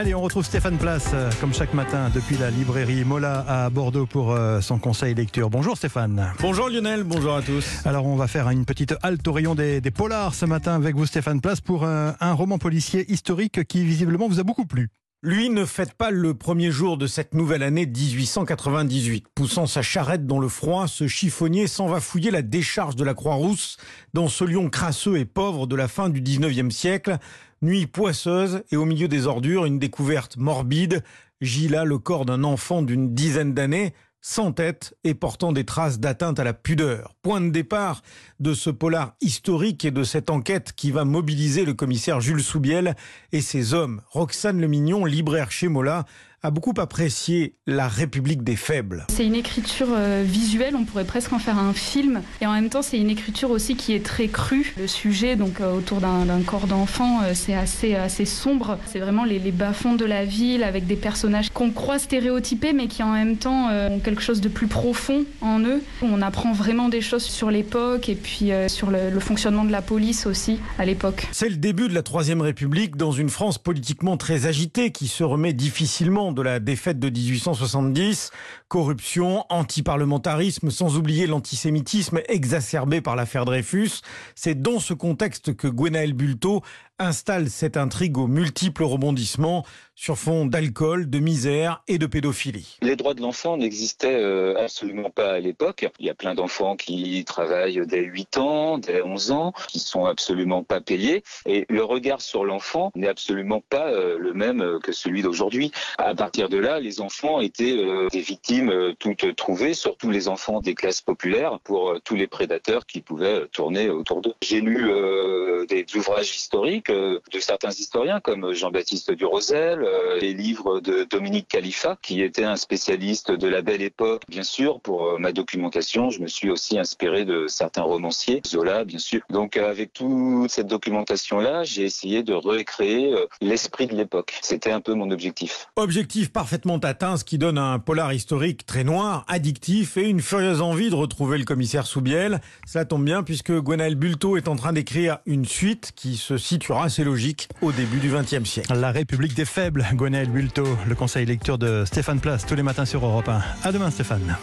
Allez, on retrouve Stéphane Place, euh, comme chaque matin, depuis la librairie Mola à Bordeaux pour euh, son conseil lecture. Bonjour Stéphane. Bonjour Lionel, bonjour à tous. Alors, on va faire une petite halte au rayon des, des polars ce matin avec vous, Stéphane Place, pour un, un roman policier historique qui visiblement vous a beaucoup plu. Lui ne fête pas le premier jour de cette nouvelle année 1898. Poussant sa charrette dans le froid, ce chiffonnier s'en va fouiller la décharge de la Croix-Rousse dans ce lion crasseux et pauvre de la fin du 19e siècle. Nuit poisseuse et au milieu des ordures, une découverte morbide. Gila, le corps d'un enfant d'une dizaine d'années, sans tête et portant des traces d'atteinte à la pudeur. Point de départ de ce polar historique et de cette enquête qui va mobiliser le commissaire Jules Soubiel et ses hommes. Roxane Lemignon, libraire chez Mola, a beaucoup apprécié La République des faibles. C'est une écriture euh, visuelle, on pourrait presque en faire un film. Et en même temps, c'est une écriture aussi qui est très crue. Le sujet, donc euh, autour d'un corps d'enfant, euh, c'est assez, assez sombre. C'est vraiment les, les bas-fonds de la ville avec des personnages qu'on croit stéréotypés, mais qui en même temps ont quelque chose de plus profond en eux. On apprend vraiment des choses sur l'époque et puis sur le, le fonctionnement de la police aussi à l'époque. C'est le début de la Troisième République dans une France politiquement très agitée qui se remet difficilement de la défaite de 1870, corruption, antiparlementarisme, sans oublier l'antisémitisme exacerbé par l'affaire Dreyfus. C'est dans ce contexte que Gwenaël Bulto installe cette intrigue aux multiples rebondissements sur fond d'alcool, de misère et de pédophilie. Les droits de l'enfant n'existaient euh, absolument pas à l'époque. Il y a plein d'enfants qui travaillent dès 8 ans, dès 11 ans, qui sont absolument pas payés. Et le regard sur l'enfant n'est absolument pas euh, le même que celui d'aujourd'hui. À partir de là, les enfants étaient euh, des victimes toutes trouvées, surtout les enfants des classes populaires, pour tous les prédateurs qui pouvaient tourner autour d'eux. J'ai lu des ouvrages historiques de certains historiens comme Jean-Baptiste Durosel, euh, les livres de Dominique Khalifa, qui était un spécialiste de la belle époque. Bien sûr, pour euh, ma documentation, je me suis aussi inspiré de certains romanciers, Zola, bien sûr. Donc, euh, avec toute cette documentation-là, j'ai essayé de recréer l'esprit de l'époque. C'était un peu mon objectif. Objectif parfaitement atteint, ce qui donne un polar historique très noir, addictif et une furieuse envie de retrouver le commissaire Soubiel. Cela tombe bien puisque Gwenaël Bulto est en train d'écrire une suite qui se situera assez logique au début du XXe siècle. La République des faibles, Gwenaël Bulto, le conseil lecture de Stéphane Place tous les matins sur Europe 1. À demain Stéphane.